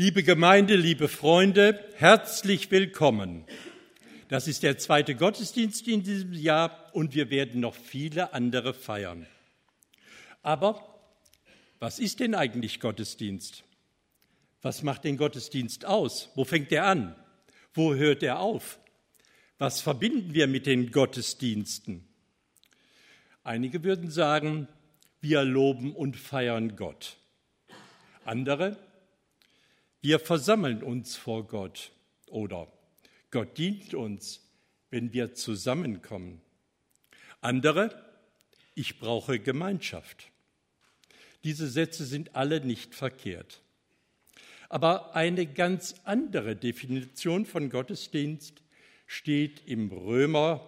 Liebe Gemeinde, liebe Freunde, herzlich willkommen. Das ist der zweite Gottesdienst in diesem Jahr und wir werden noch viele andere feiern. Aber was ist denn eigentlich Gottesdienst? Was macht den Gottesdienst aus? Wo fängt er an? Wo hört er auf? Was verbinden wir mit den Gottesdiensten? Einige würden sagen, wir loben und feiern Gott. Andere, wir versammeln uns vor Gott oder Gott dient uns, wenn wir zusammenkommen. Andere, ich brauche Gemeinschaft. Diese Sätze sind alle nicht verkehrt. Aber eine ganz andere Definition von Gottesdienst steht im Römer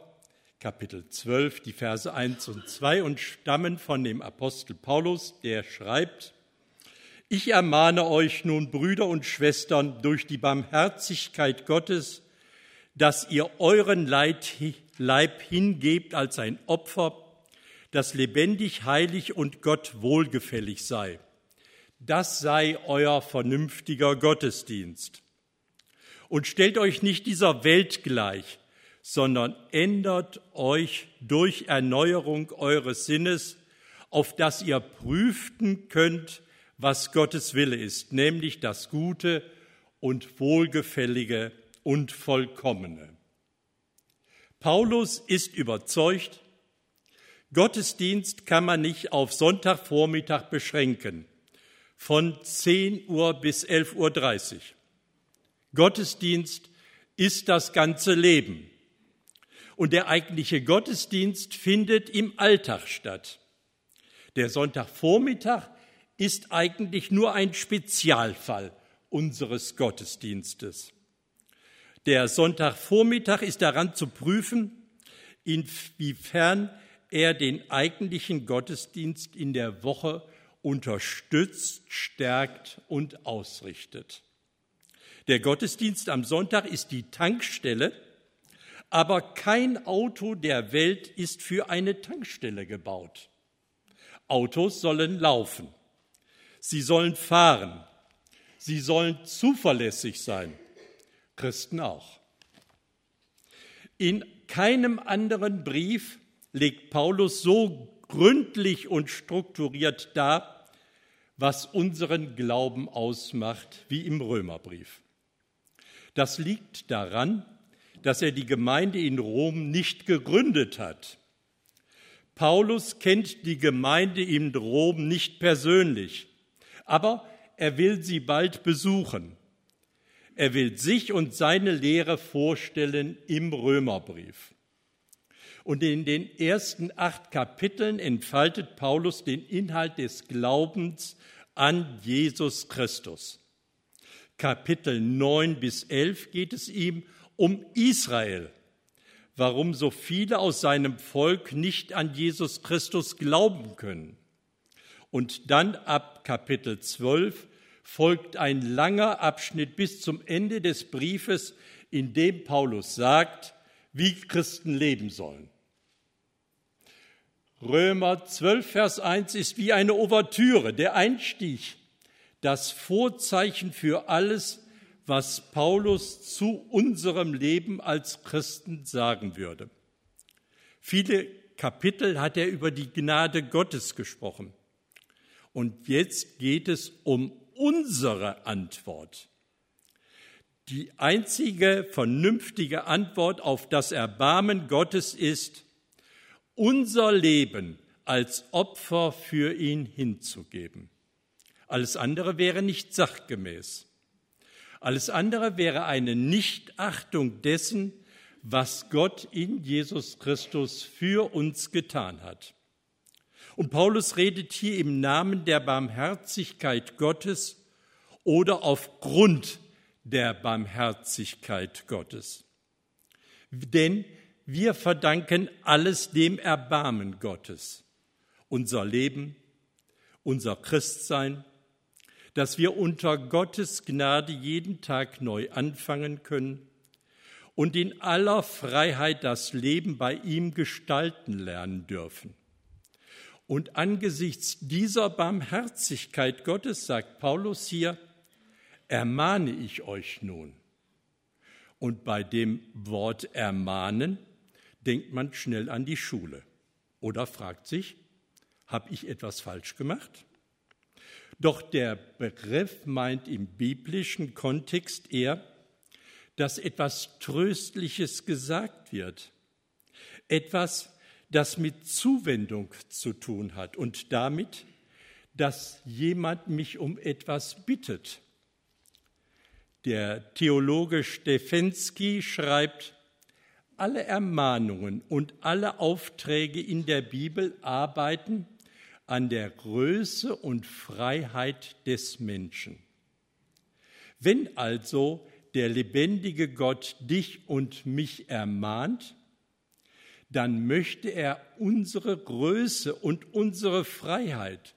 Kapitel 12, die Verse 1 und 2 und stammen von dem Apostel Paulus, der schreibt, ich ermahne euch nun, Brüder und Schwestern, durch die Barmherzigkeit Gottes, dass ihr euren Leib hingebt als ein Opfer, das lebendig, heilig und Gott wohlgefällig sei. Das sei euer vernünftiger Gottesdienst. Und stellt euch nicht dieser Welt gleich, sondern ändert euch durch Erneuerung eures Sinnes, auf dass ihr prüften könnt, was Gottes Wille ist, nämlich das Gute und Wohlgefällige und Vollkommene. Paulus ist überzeugt, Gottesdienst kann man nicht auf Sonntagvormittag beschränken, von 10 Uhr bis 11.30 Uhr. Gottesdienst ist das ganze Leben. Und der eigentliche Gottesdienst findet im Alltag statt. Der Sonntagvormittag ist eigentlich nur ein Spezialfall unseres Gottesdienstes. Der Sonntagvormittag ist daran zu prüfen, inwiefern er den eigentlichen Gottesdienst in der Woche unterstützt, stärkt und ausrichtet. Der Gottesdienst am Sonntag ist die Tankstelle, aber kein Auto der Welt ist für eine Tankstelle gebaut. Autos sollen laufen. Sie sollen fahren. Sie sollen zuverlässig sein. Christen auch. In keinem anderen Brief legt Paulus so gründlich und strukturiert dar, was unseren Glauben ausmacht, wie im Römerbrief. Das liegt daran, dass er die Gemeinde in Rom nicht gegründet hat. Paulus kennt die Gemeinde in Rom nicht persönlich aber er will sie bald besuchen. Er will sich und seine Lehre vorstellen im Römerbrief. Und in den ersten acht Kapiteln entfaltet Paulus den Inhalt des Glaubens an Jesus Christus. Kapitel 9 bis 11 geht es ihm um Israel, warum so viele aus seinem Volk nicht an Jesus Christus glauben können. Und dann ab Kapitel 12 folgt ein langer Abschnitt bis zum Ende des Briefes, in dem Paulus sagt, wie Christen leben sollen. Römer 12, Vers 1 ist wie eine Ouvertüre, der Einstieg, das Vorzeichen für alles, was Paulus zu unserem Leben als Christen sagen würde. Viele Kapitel hat er über die Gnade Gottes gesprochen. Und jetzt geht es um unsere Antwort. Die einzige vernünftige Antwort auf das Erbarmen Gottes ist, unser Leben als Opfer für ihn hinzugeben. Alles andere wäre nicht sachgemäß. Alles andere wäre eine Nichtachtung dessen, was Gott in Jesus Christus für uns getan hat. Und Paulus redet hier im Namen der Barmherzigkeit Gottes oder aufgrund der Barmherzigkeit Gottes. Denn wir verdanken alles dem Erbarmen Gottes. Unser Leben, unser Christsein, dass wir unter Gottes Gnade jeden Tag neu anfangen können und in aller Freiheit das Leben bei ihm gestalten lernen dürfen. Und angesichts dieser Barmherzigkeit Gottes sagt Paulus hier, ermahne ich euch nun. Und bei dem Wort ermahnen denkt man schnell an die Schule oder fragt sich, habe ich etwas falsch gemacht? Doch der Begriff meint im biblischen Kontext eher, dass etwas Tröstliches gesagt wird, etwas, das mit Zuwendung zu tun hat und damit, dass jemand mich um etwas bittet. Der Theologe Stefensky schreibt, alle Ermahnungen und alle Aufträge in der Bibel arbeiten an der Größe und Freiheit des Menschen. Wenn also der lebendige Gott dich und mich ermahnt, dann möchte er unsere Größe und unsere Freiheit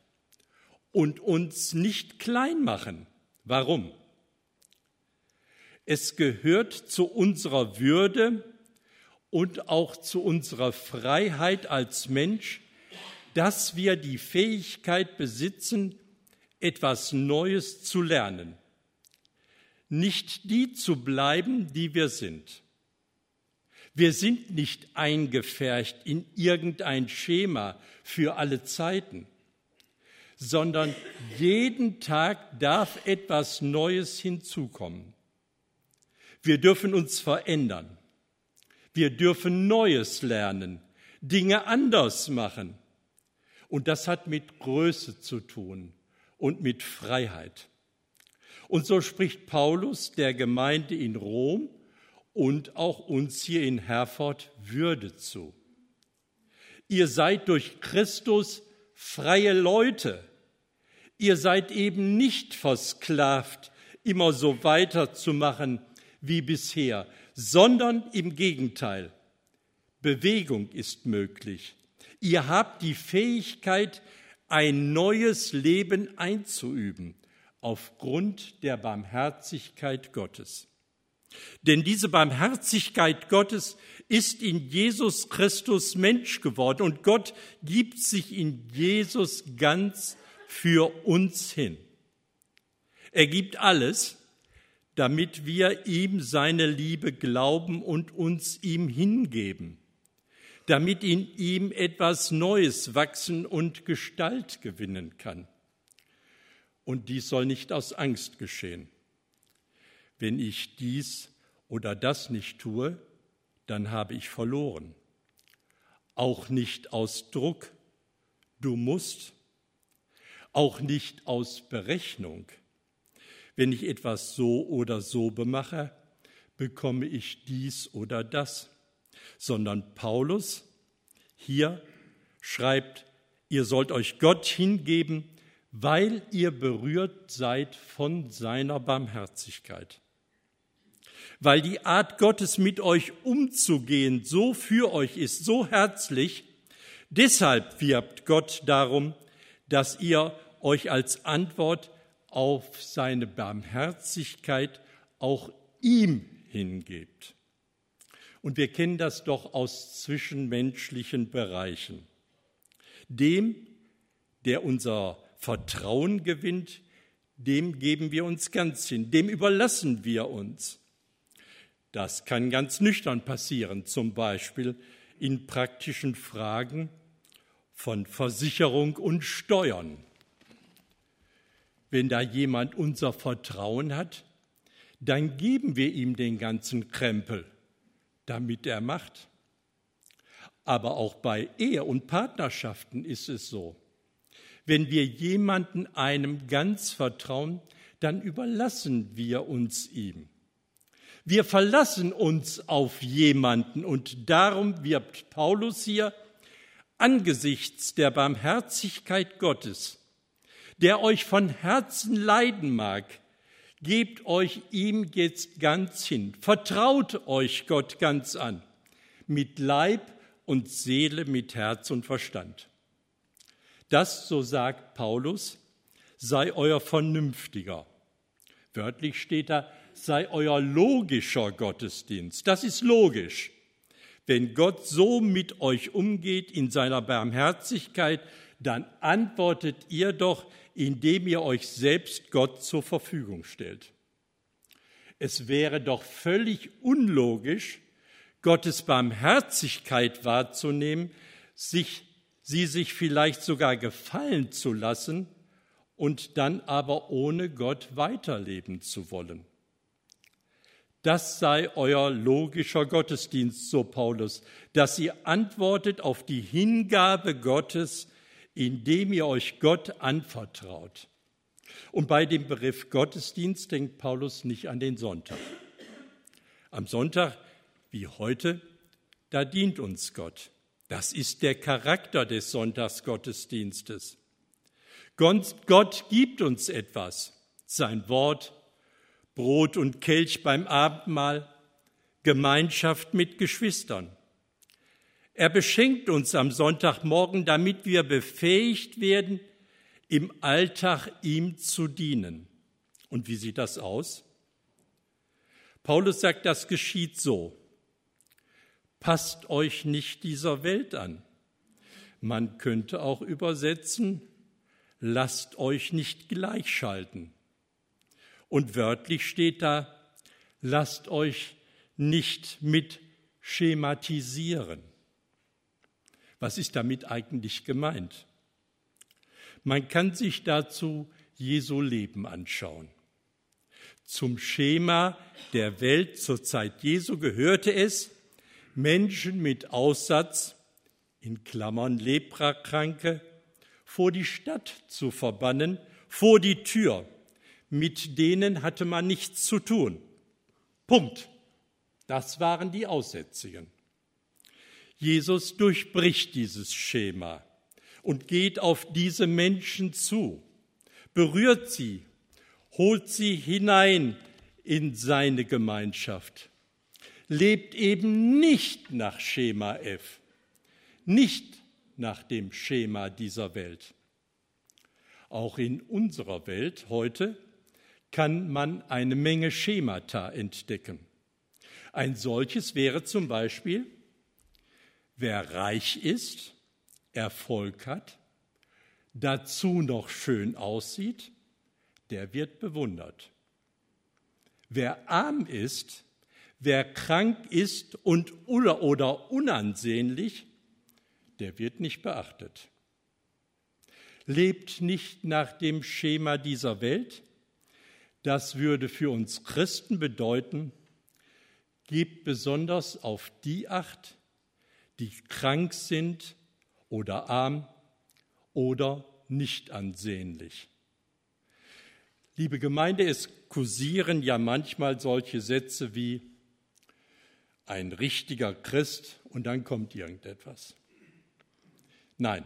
und uns nicht klein machen. Warum? Es gehört zu unserer Würde und auch zu unserer Freiheit als Mensch, dass wir die Fähigkeit besitzen, etwas Neues zu lernen, nicht die zu bleiben, die wir sind. Wir sind nicht eingefärcht in irgendein Schema für alle Zeiten, sondern jeden Tag darf etwas Neues hinzukommen. Wir dürfen uns verändern. Wir dürfen Neues lernen, Dinge anders machen. Und das hat mit Größe zu tun und mit Freiheit. Und so spricht Paulus der Gemeinde in Rom und auch uns hier in Herford Würde zu. Ihr seid durch Christus freie Leute. Ihr seid eben nicht versklavt, immer so weiterzumachen, wie bisher, sondern im Gegenteil. Bewegung ist möglich. Ihr habt die Fähigkeit, ein neues Leben einzuüben aufgrund der Barmherzigkeit Gottes. Denn diese Barmherzigkeit Gottes ist in Jesus Christus Mensch geworden und Gott gibt sich in Jesus ganz für uns hin. Er gibt alles, damit wir ihm seine Liebe glauben und uns ihm hingeben, damit in ihm etwas Neues wachsen und Gestalt gewinnen kann. Und dies soll nicht aus Angst geschehen. Wenn ich dies oder das nicht tue, dann habe ich verloren. Auch nicht aus Druck, du musst, auch nicht aus Berechnung wenn ich etwas so oder so bemache, bekomme ich dies oder das, sondern Paulus hier schreibt, ihr sollt euch Gott hingeben, weil ihr berührt seid von seiner Barmherzigkeit. Weil die Art Gottes mit euch umzugehen so für euch ist, so herzlich, deshalb wirbt Gott darum, dass ihr euch als Antwort auf seine Barmherzigkeit auch ihm hingebt. Und wir kennen das doch aus zwischenmenschlichen Bereichen. Dem, der unser Vertrauen gewinnt, dem geben wir uns ganz hin, dem überlassen wir uns. Das kann ganz nüchtern passieren, zum Beispiel in praktischen Fragen von Versicherung und Steuern wenn da jemand unser Vertrauen hat, dann geben wir ihm den ganzen Krempel, damit er macht. Aber auch bei Ehe und Partnerschaften ist es so. Wenn wir jemanden einem ganz vertrauen, dann überlassen wir uns ihm. Wir verlassen uns auf jemanden und darum wirbt Paulus hier angesichts der Barmherzigkeit Gottes der euch von Herzen leiden mag, gebt euch ihm jetzt ganz hin, vertraut euch Gott ganz an, mit Leib und Seele, mit Herz und Verstand. Das, so sagt Paulus, sei euer vernünftiger. Wörtlich steht da, sei euer logischer Gottesdienst. Das ist logisch. Wenn Gott so mit euch umgeht in seiner Barmherzigkeit, dann antwortet ihr doch indem ihr euch selbst Gott zur Verfügung stellt. Es wäre doch völlig unlogisch, Gottes Barmherzigkeit wahrzunehmen, sich, sie sich vielleicht sogar gefallen zu lassen und dann aber ohne Gott weiterleben zu wollen. Das sei euer logischer Gottesdienst, so Paulus, dass ihr antwortet auf die Hingabe Gottes, indem ihr euch Gott anvertraut. Und bei dem Begriff Gottesdienst denkt Paulus nicht an den Sonntag. Am Sonntag, wie heute, da dient uns Gott. Das ist der Charakter des Sonntagsgottesdienstes. Gott gibt uns etwas, sein Wort, Brot und Kelch beim Abendmahl, Gemeinschaft mit Geschwistern. Er beschenkt uns am Sonntagmorgen, damit wir befähigt werden, im Alltag ihm zu dienen. Und wie sieht das aus? Paulus sagt, das geschieht so. Passt euch nicht dieser Welt an. Man könnte auch übersetzen, lasst euch nicht gleichschalten. Und wörtlich steht da, lasst euch nicht mit schematisieren. Was ist damit eigentlich gemeint? Man kann sich dazu Jesu Leben anschauen. Zum Schema der Welt zur Zeit Jesu gehörte es, Menschen mit Aussatz, in Klammern Leprakranke, vor die Stadt zu verbannen, vor die Tür, mit denen hatte man nichts zu tun. Punkt. Das waren die Aussätzigen. Jesus durchbricht dieses Schema und geht auf diese Menschen zu, berührt sie, holt sie hinein in seine Gemeinschaft, lebt eben nicht nach Schema F, nicht nach dem Schema dieser Welt. Auch in unserer Welt heute kann man eine Menge Schemata entdecken. Ein solches wäre zum Beispiel, wer reich ist, Erfolg hat, dazu noch schön aussieht, der wird bewundert. Wer arm ist, wer krank ist und oder, oder unansehnlich, der wird nicht beachtet. Lebt nicht nach dem Schema dieser Welt, das würde für uns Christen bedeuten, gebt besonders auf die Acht, die krank sind oder arm oder nicht ansehnlich. Liebe Gemeinde, es kursieren ja manchmal solche Sätze wie ein richtiger Christ und dann kommt irgendetwas. Nein,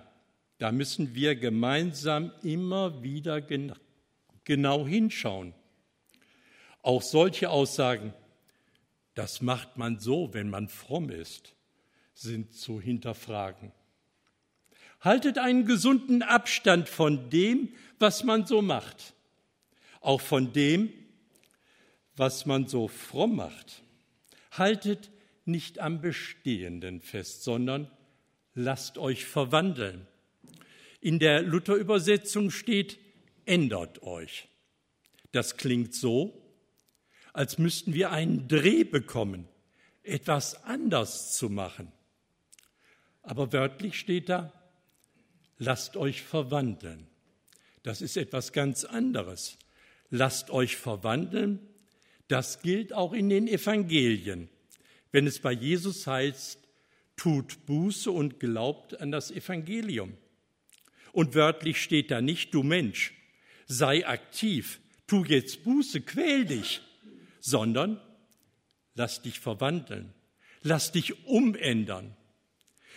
da müssen wir gemeinsam immer wieder genau hinschauen. Auch solche Aussagen, das macht man so, wenn man fromm ist, sind zu hinterfragen. Haltet einen gesunden Abstand von dem, was man so macht, auch von dem, was man so fromm macht. Haltet nicht am Bestehenden fest, sondern lasst euch verwandeln. In der Luther-Übersetzung steht, ändert euch. Das klingt so, als müssten wir einen Dreh bekommen, etwas anders zu machen. Aber wörtlich steht da, lasst euch verwandeln. Das ist etwas ganz anderes. Lasst euch verwandeln, das gilt auch in den Evangelien. Wenn es bei Jesus heißt, tut Buße und glaubt an das Evangelium. Und wörtlich steht da nicht, du Mensch, sei aktiv, tu jetzt Buße, quäl dich sondern lass dich verwandeln, lass dich umändern.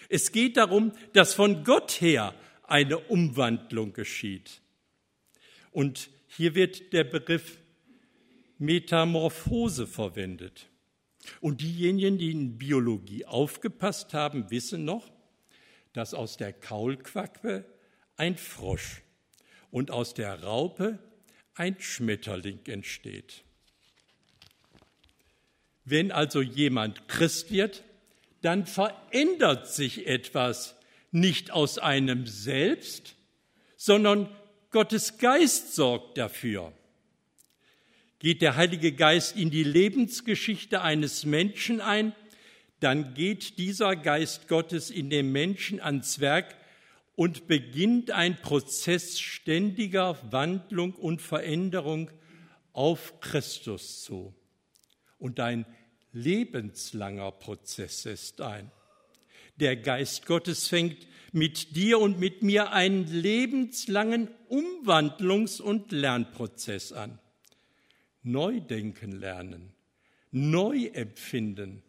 Es geht darum, dass von Gott her eine Umwandlung geschieht. Und hier wird der Begriff Metamorphose verwendet. Und diejenigen, die in Biologie aufgepasst haben, wissen noch, dass aus der Kaulquappe ein Frosch und aus der Raupe ein Schmetterling entsteht. Wenn also jemand Christ wird, dann verändert sich etwas nicht aus einem selbst, sondern Gottes Geist sorgt dafür. geht der Heilige Geist in die Lebensgeschichte eines Menschen ein, dann geht dieser Geist Gottes in dem Menschen ans Werk und beginnt ein Prozess ständiger Wandlung und Veränderung auf Christus zu. Und ein lebenslanger Prozess ist ein. Der Geist Gottes fängt mit dir und mit mir einen lebenslangen Umwandlungs- und Lernprozess an. Neu denken lernen, neu empfinden,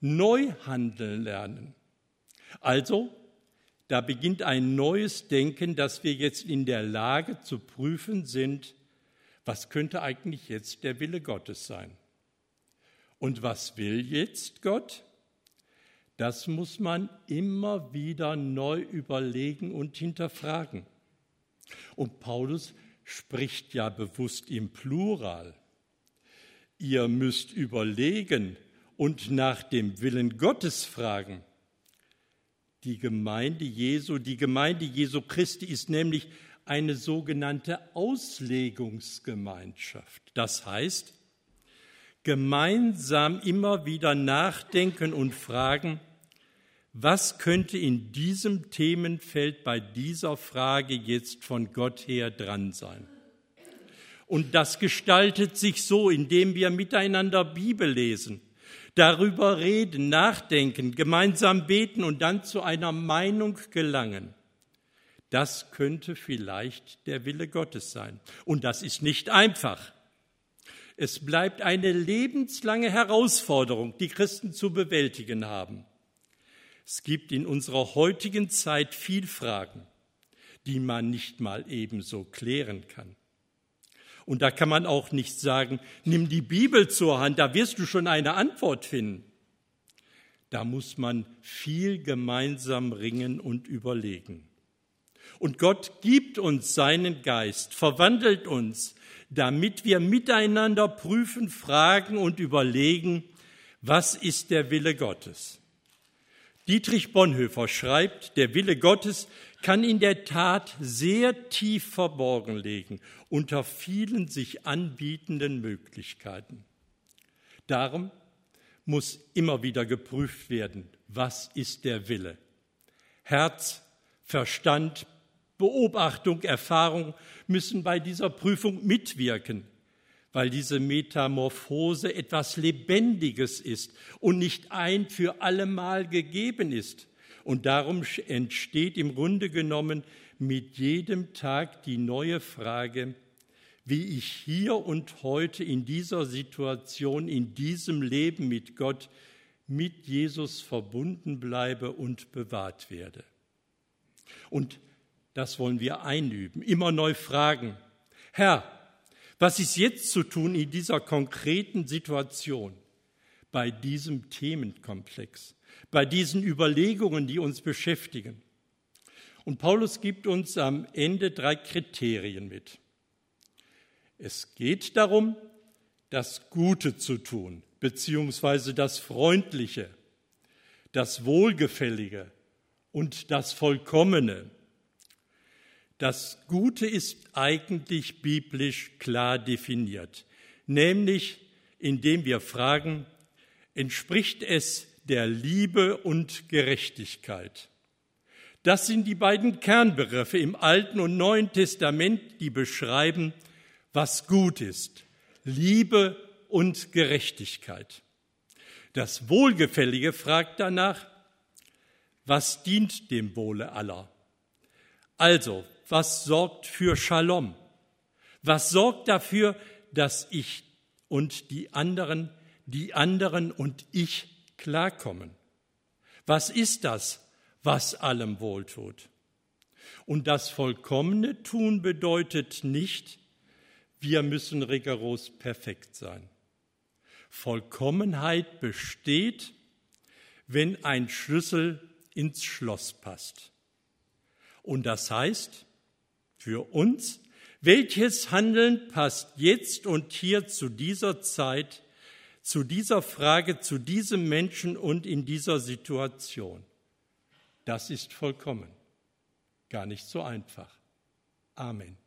neu handeln lernen. Also, da beginnt ein neues Denken, dass wir jetzt in der Lage zu prüfen sind, was könnte eigentlich jetzt der Wille Gottes sein? Und was will jetzt Gott? Das muss man immer wieder neu überlegen und hinterfragen. Und Paulus spricht ja bewusst im Plural. Ihr müsst überlegen und nach dem Willen Gottes fragen. Die Gemeinde Jesu, die Gemeinde Jesu Christi ist nämlich eine sogenannte Auslegungsgemeinschaft. Das heißt, gemeinsam immer wieder nachdenken und fragen, was könnte in diesem Themenfeld bei dieser Frage jetzt von Gott her dran sein? Und das gestaltet sich so, indem wir miteinander Bibel lesen, darüber reden, nachdenken, gemeinsam beten und dann zu einer Meinung gelangen. Das könnte vielleicht der Wille Gottes sein. Und das ist nicht einfach. Es bleibt eine lebenslange Herausforderung, die Christen zu bewältigen haben. Es gibt in unserer heutigen Zeit viel Fragen, die man nicht mal ebenso klären kann. Und da kann man auch nicht sagen, nimm die Bibel zur Hand, da wirst du schon eine Antwort finden. Da muss man viel gemeinsam ringen und überlegen. Und Gott gibt uns seinen Geist, verwandelt uns, damit wir miteinander prüfen, fragen und überlegen, was ist der Wille Gottes. Dietrich Bonhoeffer schreibt, der Wille Gottes kann in der Tat sehr tief verborgen liegen unter vielen sich anbietenden Möglichkeiten. Darum muss immer wieder geprüft werden, was ist der Wille. Herz, Verstand, Beobachtung, Erfahrung müssen bei dieser Prüfung mitwirken weil diese Metamorphose etwas Lebendiges ist und nicht ein für allemal gegeben ist. Und darum entsteht im Grunde genommen mit jedem Tag die neue Frage, wie ich hier und heute in dieser Situation, in diesem Leben mit Gott, mit Jesus verbunden bleibe und bewahrt werde. Und das wollen wir einüben, immer neu fragen, Herr, was ist jetzt zu tun in dieser konkreten Situation, bei diesem Themenkomplex, bei diesen Überlegungen, die uns beschäftigen? Und Paulus gibt uns am Ende drei Kriterien mit. Es geht darum, das Gute zu tun, beziehungsweise das Freundliche, das Wohlgefällige und das Vollkommene. Das Gute ist eigentlich biblisch klar definiert, nämlich indem wir fragen, entspricht es der Liebe und Gerechtigkeit? Das sind die beiden Kernbegriffe im Alten und Neuen Testament, die beschreiben, was gut ist. Liebe und Gerechtigkeit. Das Wohlgefällige fragt danach, was dient dem Wohle aller? Also, was sorgt für Shalom? Was sorgt dafür, dass ich und die anderen, die anderen und ich klarkommen? Was ist das, was allem wohltut? Und das vollkommene Tun bedeutet nicht, wir müssen rigoros perfekt sein. Vollkommenheit besteht, wenn ein Schlüssel ins Schloss passt. Und das heißt, für uns, welches Handeln passt jetzt und hier zu dieser Zeit, zu dieser Frage, zu diesem Menschen und in dieser Situation? Das ist vollkommen. Gar nicht so einfach. Amen.